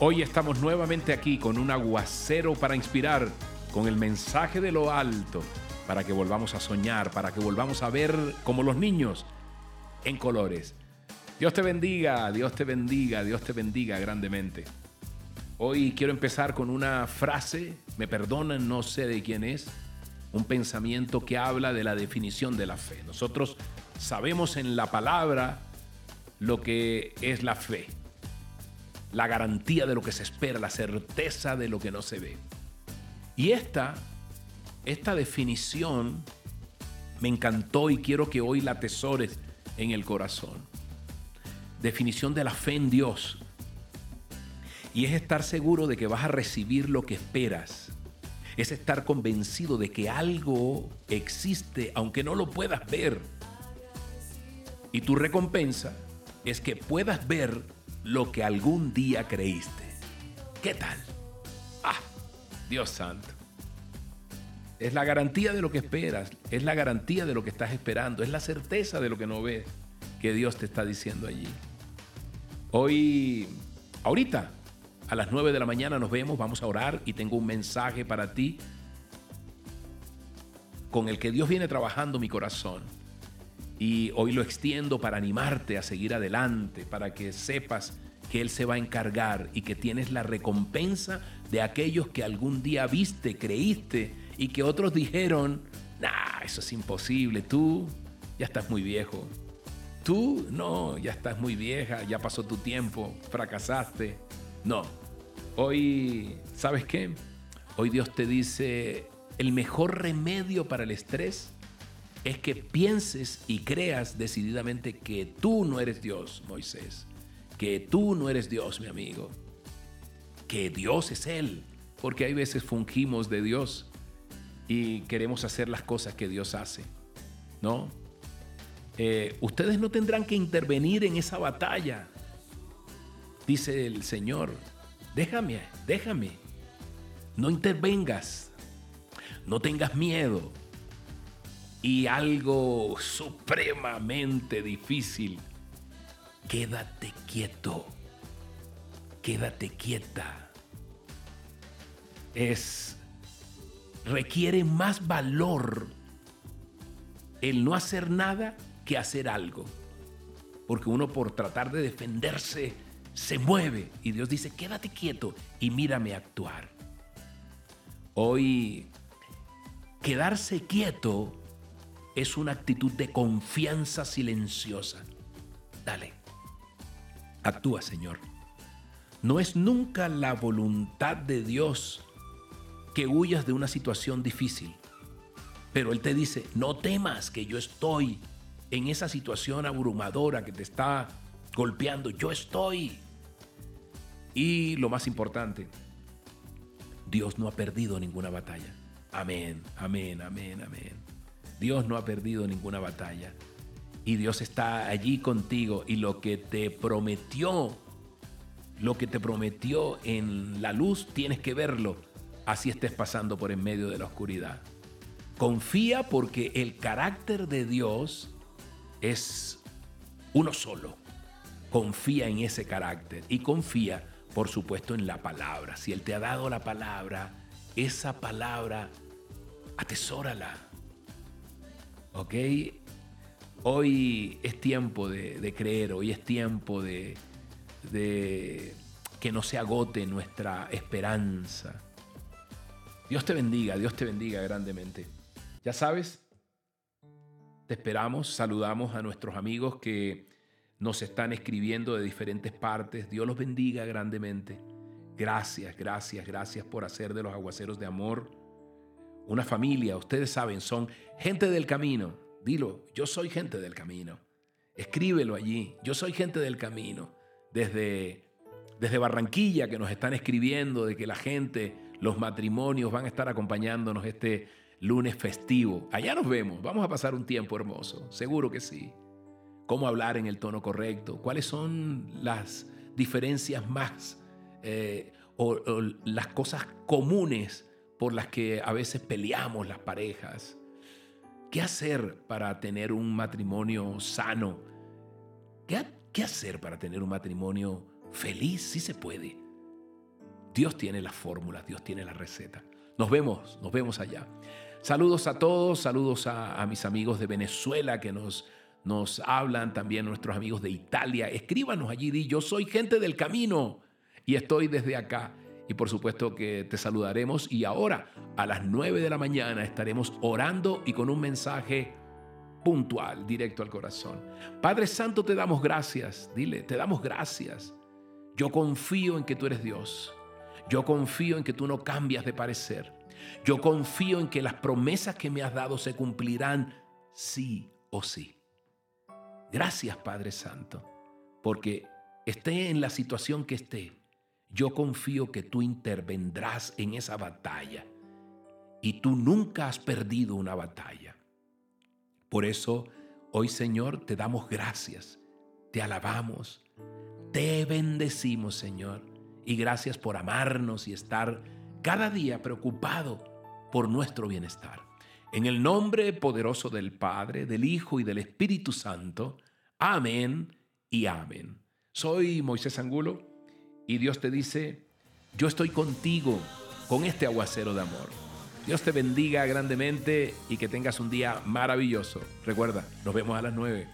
Hoy estamos nuevamente aquí con un aguacero para inspirar, con el mensaje de lo alto, para que volvamos a soñar, para que volvamos a ver como los niños en colores. Dios te bendiga, Dios te bendiga, Dios te bendiga grandemente. Hoy quiero empezar con una frase, me perdonan, no sé de quién es, un pensamiento que habla de la definición de la fe. Nosotros sabemos en la palabra lo que es la fe la garantía de lo que se espera, la certeza de lo que no se ve. Y esta, esta definición me encantó y quiero que hoy la atesores en el corazón. Definición de la fe en Dios. Y es estar seguro de que vas a recibir lo que esperas. Es estar convencido de que algo existe aunque no lo puedas ver. Y tu recompensa es que puedas ver lo que algún día creíste. ¿Qué tal? Ah, Dios santo. Es la garantía de lo que esperas, es la garantía de lo que estás esperando, es la certeza de lo que no ves que Dios te está diciendo allí. Hoy, ahorita, a las 9 de la mañana nos vemos, vamos a orar y tengo un mensaje para ti con el que Dios viene trabajando mi corazón. Y hoy lo extiendo para animarte a seguir adelante, para que sepas que Él se va a encargar y que tienes la recompensa de aquellos que algún día viste, creíste y que otros dijeron, nah, eso es imposible, tú ya estás muy viejo. Tú no, ya estás muy vieja, ya pasó tu tiempo, fracasaste. No, hoy, ¿sabes qué? Hoy Dios te dice, el mejor remedio para el estrés es que pienses y creas decididamente que tú no eres Dios, Moisés. Que tú no eres Dios, mi amigo. Que Dios es Él. Porque hay veces fungimos de Dios y queremos hacer las cosas que Dios hace. ¿No? Eh, ustedes no tendrán que intervenir en esa batalla. Dice el Señor, déjame, déjame. No intervengas. No tengas miedo algo supremamente difícil. Quédate quieto. Quédate quieta. Es requiere más valor el no hacer nada que hacer algo. Porque uno por tratar de defenderse se mueve y Dios dice, quédate quieto y mírame actuar. Hoy, quedarse quieto es una actitud de confianza silenciosa. Dale, actúa Señor. No es nunca la voluntad de Dios que huyas de una situación difícil. Pero Él te dice, no temas que yo estoy en esa situación abrumadora que te está golpeando. Yo estoy. Y lo más importante, Dios no ha perdido ninguna batalla. Amén, amén, amén, amén. Dios no ha perdido ninguna batalla. Y Dios está allí contigo y lo que te prometió, lo que te prometió en la luz, tienes que verlo, así estés pasando por en medio de la oscuridad. Confía porque el carácter de Dios es uno solo. Confía en ese carácter y confía, por supuesto, en la palabra. Si Él te ha dado la palabra, esa palabra, atesórala ¿ok? Hoy es tiempo de, creer, hoy es tiempo de, de que no se agote nuestra esperanza. Dios te bendiga, Dios te bendiga grandemente. Ya sabes, te esperamos, saludamos a nuestros amigos que nos están escribiendo de diferentes partes. Dios los bendiga grandemente. Gracias, gracias, gracias por hacer de los aguaceros de amor una familia, ustedes saben, son gente del camino. Dilo, yo soy gente del camino. Escríbelo allí, yo soy gente del camino. Desde, desde Barranquilla que nos están escribiendo de que la gente, los matrimonios van a estar acompañándonos este lunes festivo. Allá nos vemos, vamos a pasar un tiempo hermoso, seguro que sí. Cómo hablar en el tono correcto, cuáles son las diferencias más eh, o las cosas comunes por las que a veces peleamos las parejas. ¿Qué hacer para tener un matrimonio sano? ¿Qué, hacer para tener un matrimonio feliz? Sí se puede. Dios tiene las fórmulas, Dios tiene la receta. Nos vemos, nos vemos allá. Saludos a todos, saludos a, mis amigos de Venezuela que nos, nos hablan, también nuestros amigos de Italia. Escríbanos allí, di, yo soy gente del camino y estoy desde acá. Y por supuesto que te saludaremos y ahora a las 9 de la mañana estaremos orando y con un mensaje puntual, directo al corazón. Padre Santo, te damos gracias. Dile, te damos gracias. Yo confío en que tú eres Dios. Yo confío en que tú no cambias de parecer. Yo confío en que las promesas que me has dado se cumplirán sí o sí. Gracias Padre Santo, porque esté en la situación que esté, yo confío que tú intervendrás en esa batalla. Y tú nunca has perdido una batalla. Por eso, hoy Señor, te damos gracias, te alabamos, te bendecimos Señor. Y gracias por amarnos y estar cada día preocupado por nuestro bienestar. En el nombre poderoso del Padre, del Hijo y del Espíritu Santo. Amén y amén. Soy Moisés Angulo y Dios te dice, yo estoy contigo con este aguacero de amor. Dios te bendiga grandemente y que tengas un día maravilloso. Recuerda, nos vemos a las nueve.